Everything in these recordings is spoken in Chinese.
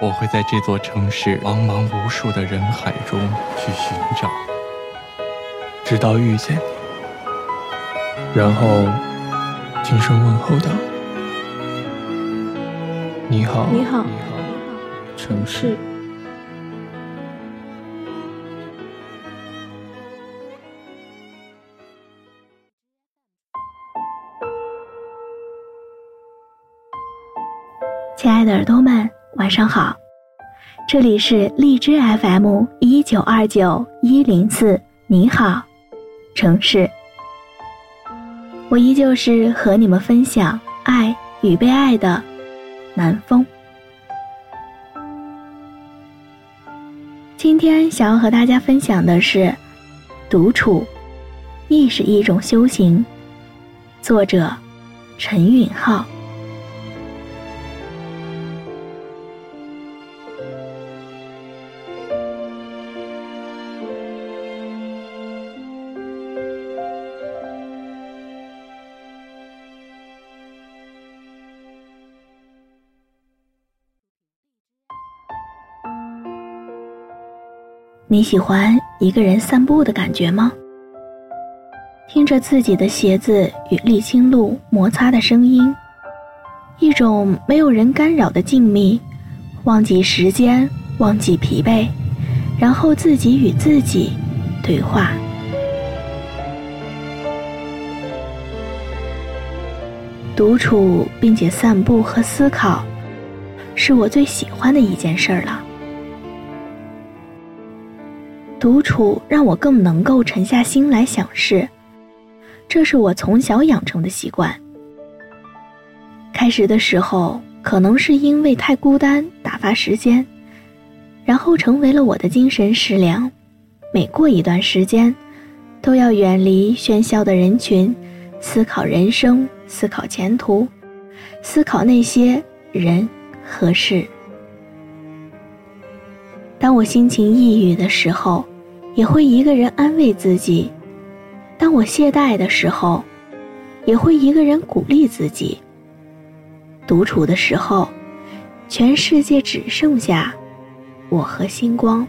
我会在这座城市茫茫无数的人海中去寻找，直到遇见你，然后轻声问候道：“你好，你好，城市。”亲爱的耳朵们，晚上好！这里是荔枝 FM 一九二九一零四，你好，城市。我依旧是和你们分享爱与被爱的南风。今天想要和大家分享的是，独处亦是一种修行。作者：陈允浩。你喜欢一个人散步的感觉吗？听着自己的鞋子与沥青路摩擦的声音，一种没有人干扰的静谧，忘记时间，忘记疲惫，然后自己与自己对话。独处并且散步和思考，是我最喜欢的一件事儿了。独处让我更能够沉下心来想事，这是我从小养成的习惯。开始的时候，可能是因为太孤单打发时间，然后成为了我的精神食粮。每过一段时间，都要远离喧嚣的人群，思考人生，思考前途，思考那些人和事。当我心情抑郁的时候，也会一个人安慰自己；当我懈怠的时候，也会一个人鼓励自己。独处的时候，全世界只剩下我和星光。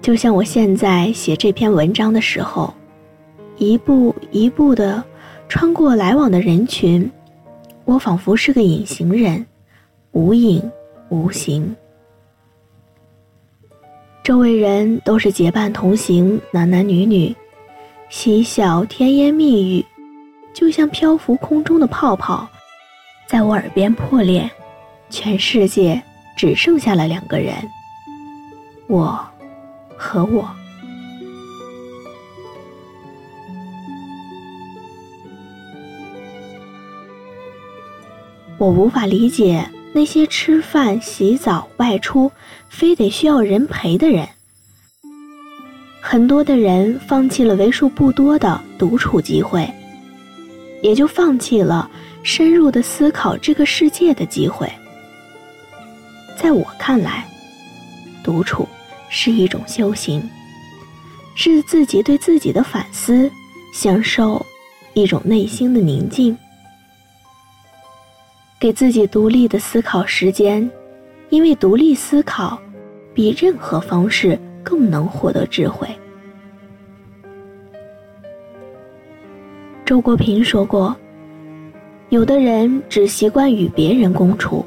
就像我现在写这篇文章的时候，一步一步的穿过来往的人群，我仿佛是个隐形人，无影无形。周围人都是结伴同行，男男女女，嬉笑甜言蜜语，就像漂浮空中的泡泡，在我耳边破裂。全世界只剩下了两个人，我和我。我无法理解。那些吃饭、洗澡、外出，非得需要人陪的人，很多的人放弃了为数不多的独处机会，也就放弃了深入的思考这个世界的机会。在我看来，独处是一种修行，是自己对自己的反思，享受一种内心的宁静。给自己独立的思考时间，因为独立思考，比任何方式更能获得智慧。周国平说过：“有的人只习惯与别人共处，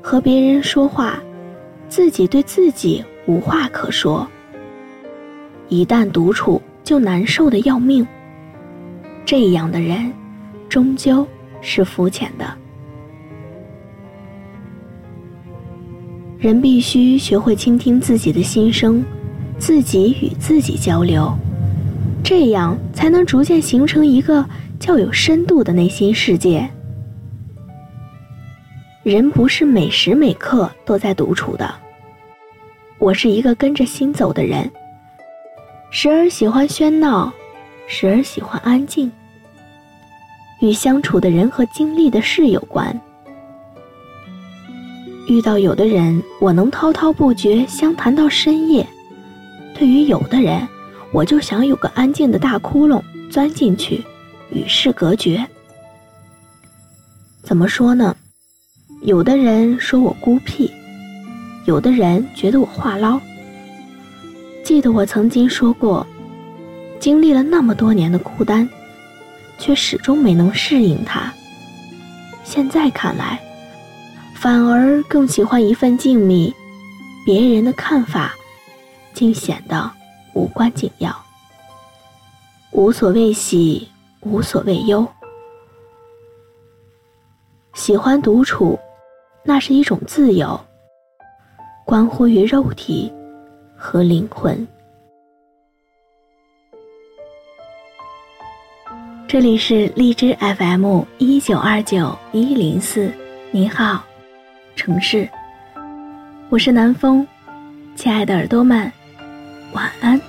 和别人说话，自己对自己无话可说。一旦独处，就难受的要命。这样的人，终究是肤浅的。”人必须学会倾听自己的心声，自己与自己交流，这样才能逐渐形成一个较有深度的内心世界。人不是每时每刻都在独处的，我是一个跟着心走的人，时而喜欢喧闹，时而喜欢安静。与相处的人和经历的事有关。遇到有的人，我能滔滔不绝，相谈到深夜；对于有的人，我就想有个安静的大窟窿，钻进去，与世隔绝。怎么说呢？有的人说我孤僻，有的人觉得我话唠。记得我曾经说过，经历了那么多年的孤单，却始终没能适应它。现在看来，反而更喜欢一份静谧，别人的看法，竟显得无关紧要。无所谓喜，无所谓忧。喜欢独处。那是一种自由，关乎于肉体和灵魂。这里是荔枝 FM 一九二九一零四，你好，城市，我是南风，亲爱的耳朵们，晚安。